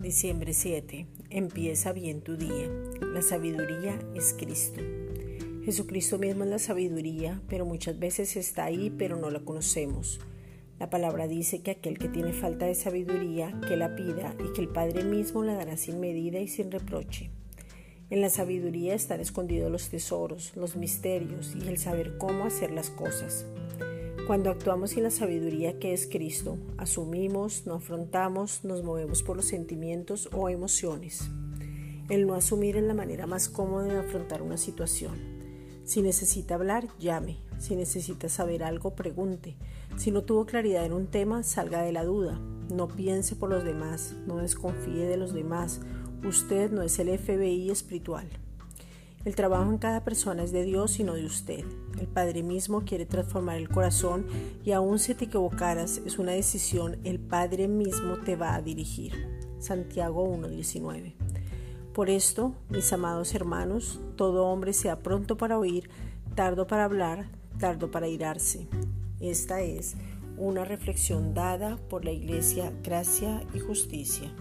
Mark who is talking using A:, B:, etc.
A: Diciembre 7. Empieza bien tu día. La sabiduría es Cristo. Jesucristo mismo es la sabiduría, pero muchas veces está ahí, pero no la conocemos. La palabra dice que aquel que tiene falta de sabiduría, que la pida y que el Padre mismo la dará sin medida y sin reproche. En la sabiduría están escondidos los tesoros, los misterios y el saber cómo hacer las cosas. Cuando actuamos sin la sabiduría que es Cristo, asumimos, no afrontamos, nos movemos por los sentimientos o emociones. El no asumir es la manera más cómoda de afrontar una situación. Si necesita hablar, llame. Si necesita saber algo, pregunte. Si no tuvo claridad en un tema, salga de la duda. No piense por los demás, no desconfíe de los demás. Usted no es el FBI espiritual. El trabajo en cada persona es de Dios y no de usted. El Padre mismo quiere transformar el corazón y aun si te equivocaras, es una decisión, el Padre mismo te va a dirigir. Santiago 1.19. Por esto, mis amados hermanos, todo hombre sea pronto para oír, tardo para hablar, tardo para irarse. Esta es una reflexión dada por la Iglesia Gracia y Justicia.